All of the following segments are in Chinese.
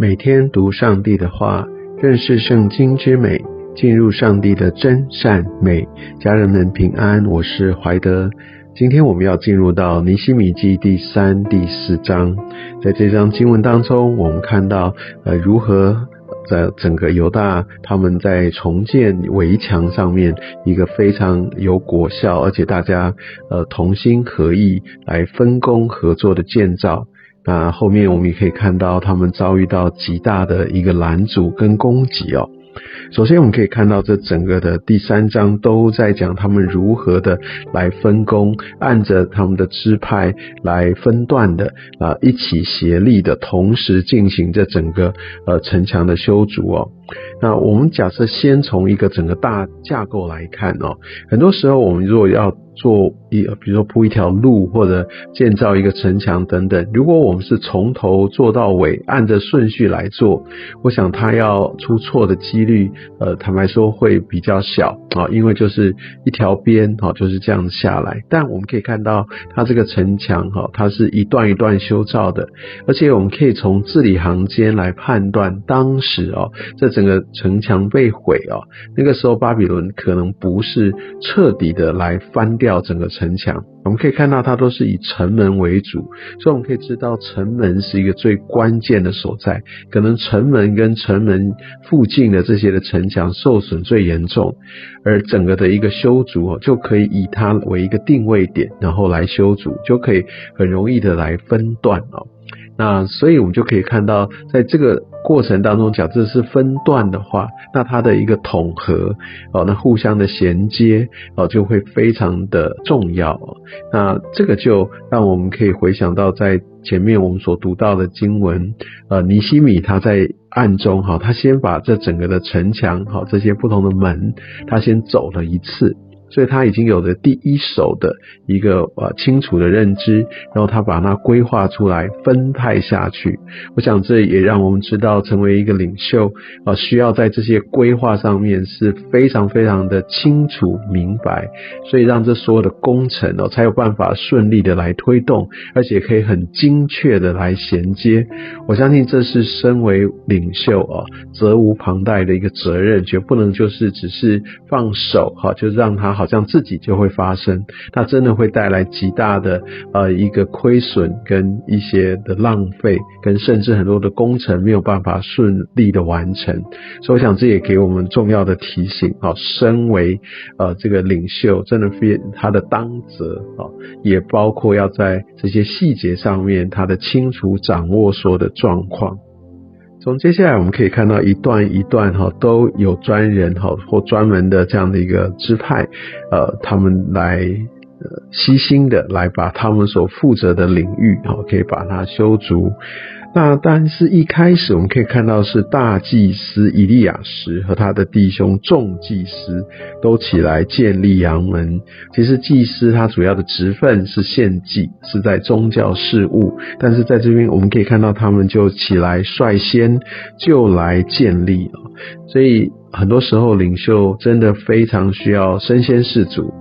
每天读上帝的话，认识圣经之美，进入上帝的真善美。家人们平安，我是怀德。今天我们要进入到尼西米记第三、第四章。在这章经文当中，我们看到呃如何在整个犹大他们在重建围墙上面一个非常有果效，而且大家呃同心合意来分工合作的建造。那后面我们也可以看到，他们遭遇到极大的一个拦阻跟攻击哦。首先，我们可以看到这整个的第三章都在讲他们如何的来分工，按着他们的支派来分段的啊，一起协力的同时进行这整个呃城墙的修筑哦。那我们假设先从一个整个大架构来看哦，很多时候我们如果要做一，比如说铺一条路或者建造一个城墙等等。如果我们是从头做到尾，按着顺序来做，我想它要出错的几率，呃，坦白说会比较小啊，因为就是一条边哈就是这样下来。但我们可以看到，它这个城墙哈，它是一段一段修造的，而且我们可以从字里行间来判断，当时哦，这整个城墙被毁哦，那个时候巴比伦可能不是彻底的来翻掉。掉整个城墙，我们可以看到它都是以城门为主，所以我们可以知道城门是一个最关键的所在。可能城门跟城门附近的这些的城墙受损最严重，而整个的一个修筑，就可以以它为一个定位点，然后来修筑，就可以很容易的来分段哦。那所以我们就可以看到，在这个过程当中，假设是分段的话，那它的一个统合哦，那互相的衔接哦，就会非常的重要。那这个就让我们可以回想到在前面我们所读到的经文，呃，尼西米他在暗中哈，他先把这整个的城墙哈，这些不同的门，他先走了一次。所以他已经有了第一手的一个呃清楚的认知，然后他把它规划出来分派下去。我想这也让我们知道，成为一个领袖啊，需要在这些规划上面是非常非常的清楚明白，所以让这所有的工程哦才有办法顺利的来推动，而且可以很精确的来衔接。我相信这是身为领袖啊责无旁贷的一个责任，绝不能就是只是放手哈，就让他。好像自己就会发生，它真的会带来极大的呃一个亏损跟一些的浪费，跟甚至很多的工程没有办法顺利的完成。所以我想这也给我们重要的提醒啊，身为呃这个领袖，真的非他的当责啊，也包括要在这些细节上面，他的清楚掌握所有的状况。从接下来我们可以看到一段一段哈都有专人哈或专门的这样的一个支派，呃，他们来呃悉心的来把他们所负责的领域哈可以把它修足。那但是一开始我们可以看到是大祭司以利亚什和他的弟兄众祭司都起来建立阳门。其实祭司他主要的职分是献祭，是在宗教事务。但是在这边我们可以看到他们就起来率先就来建立所以很多时候领袖真的非常需要身先士卒，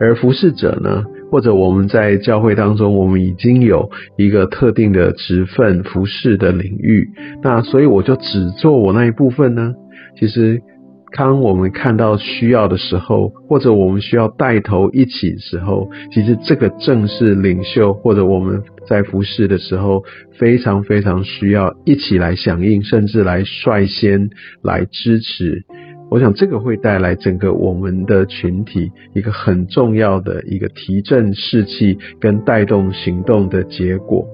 而服侍者呢？或者我们在教会当中，我们已经有一个特定的职分、服饰的领域，那所以我就只做我那一部分呢？其实，当我们看到需要的时候，或者我们需要带头一起时候，其实这个正是领袖或者我们在服侍的时候，非常非常需要一起来响应，甚至来率先来支持。我想这个会带来整个我们的群体一个很重要的一个提振士气跟带动行动的结果。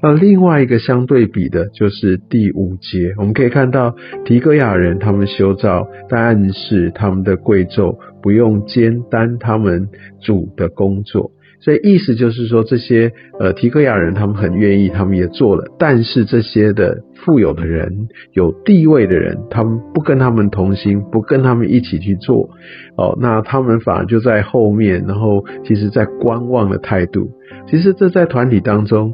那另外一个相对比的就是第五节，我们可以看到提戈亚人他们修造，但是他们的贵胄不用兼担他们主的工作。所以意思就是说，这些呃提克亚人他们很愿意，他们也做了，但是这些的富有的人、有地位的人，他们不跟他们同心，不跟他们一起去做，哦，那他们反而就在后面，然后其实在观望的态度。其实这在团体当中，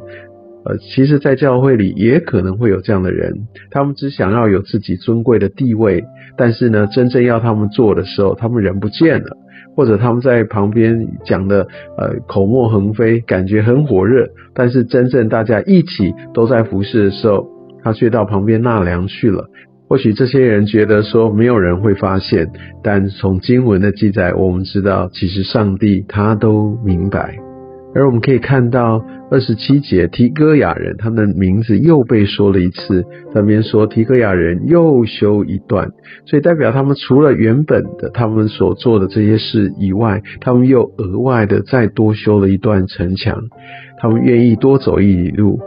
呃，其实在教会里也可能会有这样的人，他们只想要有自己尊贵的地位，但是呢，真正要他们做的时候，他们人不见了。或者他们在旁边讲的呃口沫横飞，感觉很火热，但是真正大家一起都在服侍的时候，他却到旁边纳凉去了。或许这些人觉得说没有人会发现，但从经文的记载，我们知道其实上帝他都明白。而我们可以看到二十七节提戈雅人，他们的名字又被说了一次。那边说提戈雅人又修一段，所以代表他们除了原本的他们所做的这些事以外，他们又额外的再多修了一段城墙。他们愿意多走一里路。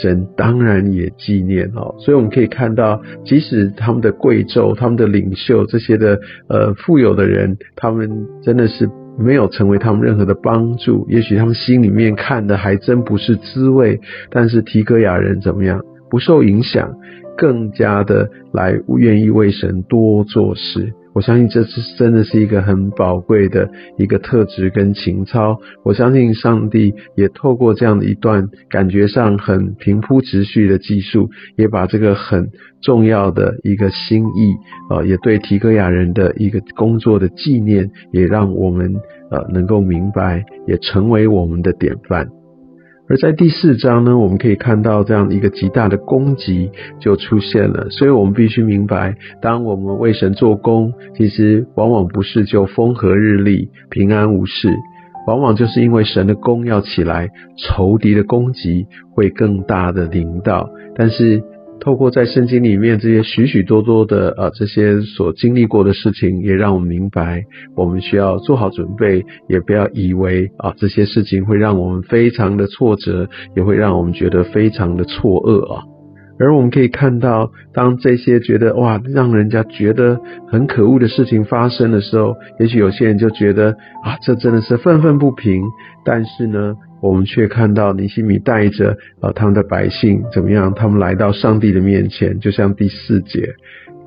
神当然也纪念哦，所以我们可以看到，即使他们的贵胄、他们的领袖这些的呃富有的人，他们真的是没有成为他们任何的帮助。也许他们心里面看的还真不是滋味，但是提戈雅人怎么样，不受影响，更加的来愿意为神多做事。我相信这是真的是一个很宝贵的一个特质跟情操。我相信上帝也透过这样的一段感觉上很平铺直叙的技术，也把这个很重要的一个心意，呃，也对提戈亚人的一个工作的纪念，也让我们呃能够明白，也成为我们的典范。而在第四章呢，我们可以看到这样一个极大的攻击就出现了，所以我们必须明白，当我们为神做工，其实往往不是就风和日丽、平安无事，往往就是因为神的功要起来，仇敌的攻击会更大的临到，但是。透过在圣经里面这些许许多多的啊这些所经历过的事情，也让我们明白，我们需要做好准备，也不要以为啊这些事情会让我们非常的挫折，也会让我们觉得非常的错愕啊。而我们可以看到，当这些觉得哇让人家觉得很可恶的事情发生的时候，也许有些人就觉得啊这真的是愤愤不平，但是呢。我们却看到尼西米带着啊他们的百姓怎么样？他们来到上帝的面前，就像第四节。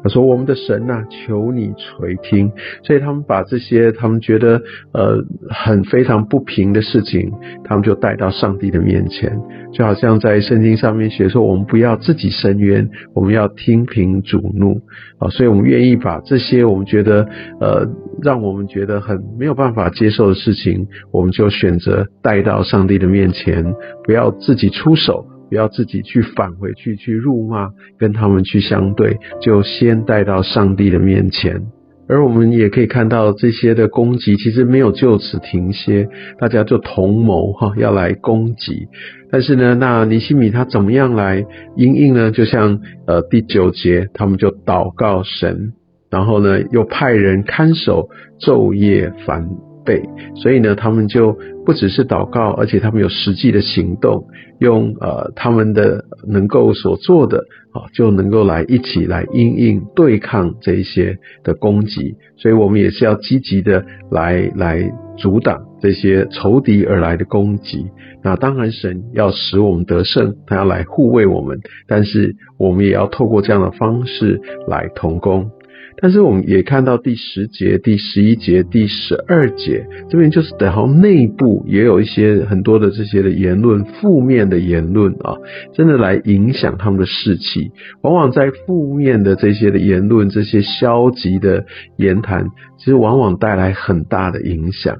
说：“我们的神呐，求你垂听。”所以他们把这些他们觉得呃很非常不平的事情，他们就带到上帝的面前，就好像在圣经上面写说：“我们不要自己伸冤，我们要听凭主怒。”啊，所以我们愿意把这些我们觉得呃让我们觉得很没有办法接受的事情，我们就选择带到上帝的面前，不要自己出手。不要自己去返回去去辱骂，跟他们去相对，就先带到上帝的面前。而我们也可以看到这些的攻击，其实没有就此停歇，大家就同谋哈，要来攻击。但是呢，那尼西米他怎么样来应应呢？就像呃第九节，他们就祷告神，然后呢又派人看守，昼夜烦。备，所以呢，他们就不只是祷告，而且他们有实际的行动，用呃他们的能够所做的啊，就能够来一起来应应对抗这一些的攻击。所以我们也是要积极的来来阻挡这些仇敌而来的攻击。那当然，神要使我们得胜，他要来护卫我们，但是我们也要透过这样的方式来同工。但是我们也看到第十节、第十一节、第十二节这边，就是等好内部也有一些很多的这些的言论，负面的言论啊，真的来影响他们的士气。往往在负面的这些的言论、这些消极的言谈，其实往往带来很大的影响。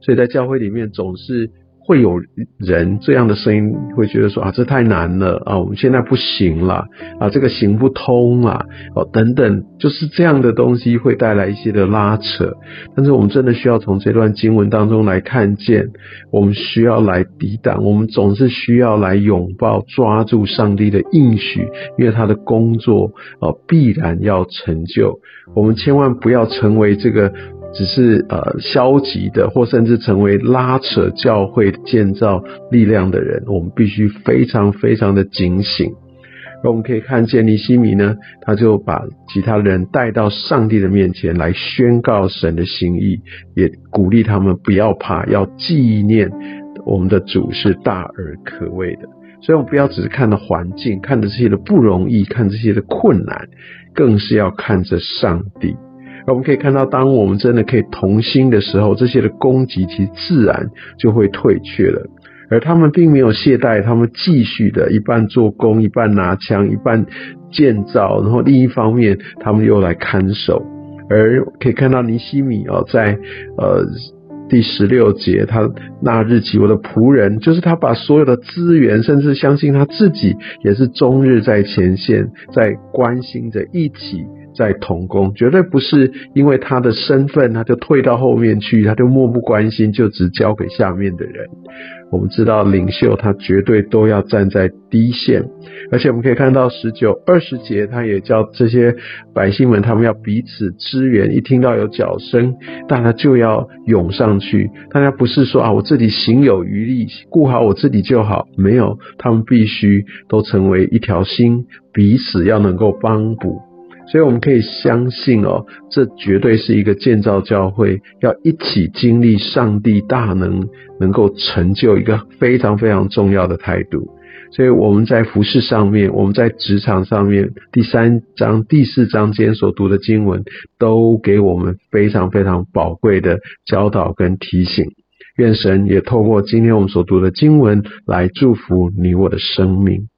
所以在教会里面总是。会有人这样的声音会觉得说啊，这太难了啊，我们现在不行了啊，这个行不通啊，哦等等，就是这样的东西会带来一些的拉扯。但是我们真的需要从这段经文当中来看见，我们需要来抵挡，我们总是需要来拥抱、抓住上帝的应许，因为他的工作啊必然要成就。我们千万不要成为这个。只是呃消极的，或甚至成为拉扯教会建造力量的人，我们必须非常非常的警醒。而我们可以看见尼西米呢，他就把其他人带到上帝的面前来宣告神的心意，也鼓励他们不要怕，要纪念我们的主是大而可畏的。所以，我们不要只是看到环境，看着这些的不容易，看这些的困难，更是要看着上帝。我们可以看到，当我们真的可以同心的时候，这些的攻击其实自然就会退却了。而他们并没有懈怠，他们继续的一半做工，一半拿枪，一半建造，然后另一方面，他们又来看守。而可以看到尼西米哦，在呃第十六节，他那日起，我的仆人，就是他把所有的资源，甚至相信他自己也是终日在前线，在关心着一起。在同工，绝对不是因为他的身份，他就退到后面去，他就漠不关心，就只交给下面的人。我们知道领袖他绝对都要站在第一线，而且我们可以看到十九、二十节，他也叫这些百姓们，他们要彼此支援。一听到有脚声，大家就要涌上去。大家不是说啊，我自己行有余力，顾好我自己就好，没有，他们必须都成为一条心，彼此要能够帮补。所以我们可以相信哦，这绝对是一个建造教会要一起经历上帝大能，能够成就一个非常非常重要的态度。所以我们在服饰上面，我们在职场上面，第三章、第四章间所读的经文，都给我们非常非常宝贵的教导跟提醒。愿神也透过今天我们所读的经文来祝福你我的生命。